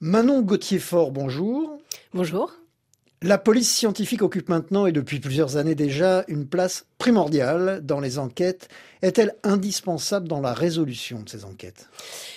Manon Gauthier-Fort, bonjour. Bonjour. La police scientifique occupe maintenant, et depuis plusieurs années déjà, une place primordiale dans les enquêtes. Est-elle indispensable dans la résolution de ces enquêtes?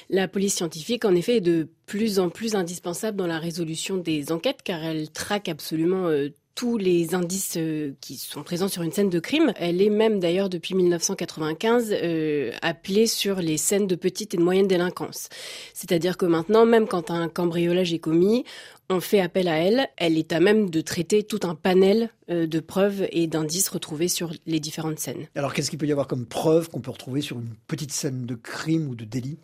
La police scientifique, en effet, est de plus en plus indispensable dans la résolution des enquêtes, car elle traque absolument euh, tous les indices euh, qui sont présents sur une scène de crime. Elle est même d'ailleurs depuis 1995 euh, appelée sur les scènes de petite et de moyenne délinquance. C'est-à-dire que maintenant, même quand un cambriolage est commis, on fait appel à elle. Elle est à même de traiter tout un panel euh, de preuves et d'indices retrouvés sur les différentes scènes. Alors qu'est-ce qu'il peut y avoir comme preuves qu'on peut retrouver sur une petite scène de crime ou de délit?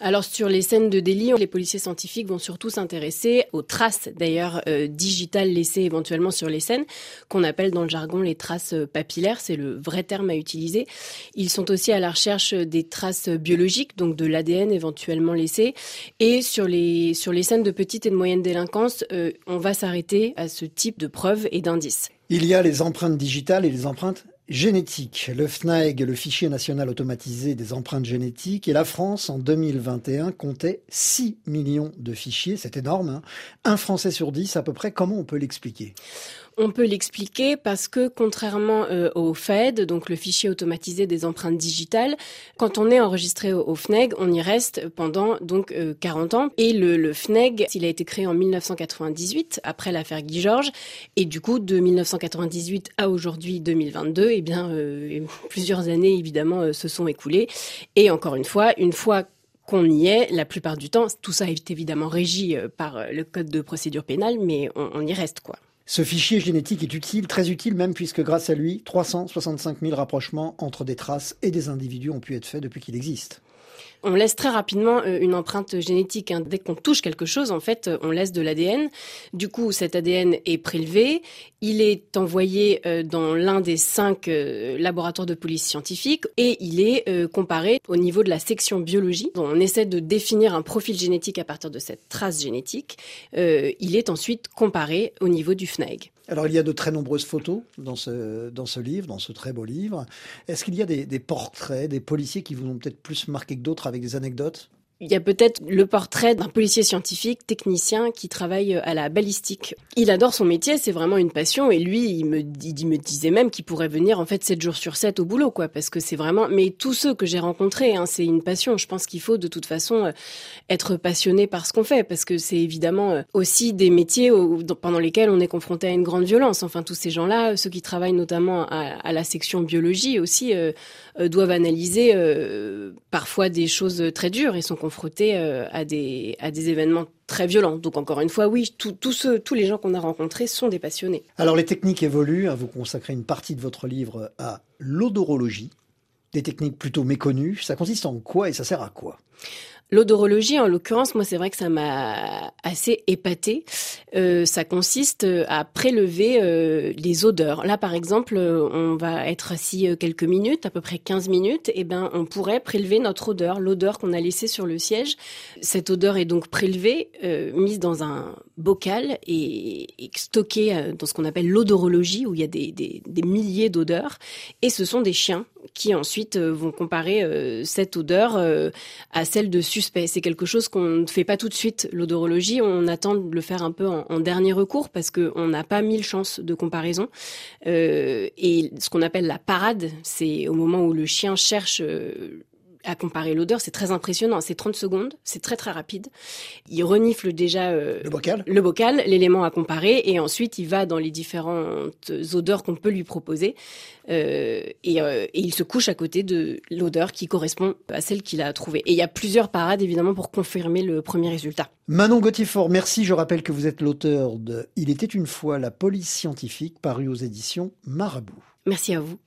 Alors sur les scènes de délit, les policiers scientifiques vont surtout s'intéresser aux traces d'ailleurs euh, digitales laissées éventuellement sur les scènes, qu'on appelle dans le jargon les traces euh, papillaires, c'est le vrai terme à utiliser. Ils sont aussi à la recherche des traces biologiques, donc de l'ADN éventuellement laissé, et sur les, sur les scènes de petite et de moyenne délinquance, euh, on va s'arrêter à ce type de preuves et d'indices. Il y a les empreintes digitales et les empreintes génétiques. Le FNAEG, le fichier national automatisé des empreintes génétiques, et la France, en 2021, comptait 6 millions de fichiers. C'est énorme. Hein. un Français sur 10 à peu près. Comment on peut l'expliquer? On peut l'expliquer parce que contrairement euh, au FED, donc le fichier automatisé des empreintes digitales, quand on est enregistré au, FNEG, on y reste pendant donc 40 euh, ans. Et le, FNEG, il a été créé en 1998 après l'affaire Guy Georges, et du coup de 1998 à aujourd'hui 2022, eh bien euh, plusieurs années évidemment se sont écoulées. Et encore une fois, une fois qu'on y est, la plupart du temps, tout ça est évidemment régi par le code de procédure pénale, mais on, on y reste quoi. Ce fichier génétique est utile, très utile même, puisque grâce à lui, 365 000 rapprochements entre des traces et des individus ont pu être faits depuis qu'il existe. On laisse très rapidement euh, une empreinte génétique. Hein. Dès qu'on touche quelque chose, en fait, euh, on laisse de l'ADN. Du coup, cet ADN est prélevé. Il est envoyé euh, dans l'un des cinq laboratoires de police scientifique et il est comparé au niveau de la section biologie. On essaie de définir un profil génétique à partir de cette trace génétique. Il est ensuite comparé au niveau du Alors il y a de très nombreuses photos dans ce, livre, dans ce très beau livre. Est-ce qu'il y a des portraits, des policiers qui vous ont peut-être plus marqué que d'autres avec des anecdotes? Il y a peut-être le portrait d'un policier scientifique, technicien, qui travaille à la balistique. Il adore son métier, c'est vraiment une passion, et lui, il me, disait même qu'il pourrait venir en fait 7 jours sur 7 au boulot, quoi, parce que c'est vraiment. Mais tous ceux que j'ai rencontrés, hein, c'est une passion. Je pense qu'il faut de toute façon euh, être passionné par ce qu'on fait, parce que c'est évidemment euh, aussi des métiers pendant lesquels on est confronté à une grande violence. Enfin, tous ces gens-là, ceux qui travaillent notamment à, la section biologie aussi, euh, doivent analyser parfois des choses très dures et sont confrontés euh, à, des, à des événements très violents. Donc encore une fois, oui, tous les gens qu'on a rencontrés sont des passionnés. Alors les techniques évoluent. Hein, vous consacrez une partie de votre livre à l'odorologie, des techniques plutôt méconnues. Ça consiste en quoi et ça sert à quoi? L'odorologie, en l'occurrence, moi, c'est vrai que ça m'a assez épaté. Euh, ça consiste à prélever euh, les odeurs. Là, par exemple, on va être assis euh, quelques minutes, à peu près 15 minutes, et ben, on pourrait prélever notre odeur, l'odeur qu'on a laissée sur le siège. Cette odeur est donc prélevée, euh, mise dans un bocal et, stockée dans ce qu'on appelle l'odorologie, où il y a des milliers d'odeurs. Et ce sont des chiens qui ensuite vont comparer cette odeur à celle de c'est quelque chose qu'on ne fait pas tout de suite. L'odorologie, on attend de le faire un peu en, dernier recours parce qu'on n'a pas mille chances de comparaison. Euh, et ce qu'on appelle la parade, c'est au moment où le chien cherche euh, à comparer l'odeur, c'est très impressionnant. C'est 30 secondes, c'est très très rapide. Il renifle déjà euh, le bocal, le bocal, l'élément à comparer, et ensuite il va dans les différentes odeurs qu'on peut lui proposer, euh, et, euh, et, il se couche à côté de l'odeur qui correspond à celle qu'il a trouvée. Et il y a plusieurs parades évidemment pour confirmer le premier résultat. Manon Gauthier-Fort, merci. Je rappelle que vous êtes l'auteur de Il était une fois la police scientifique, paru aux éditions Marabout. Merci à vous.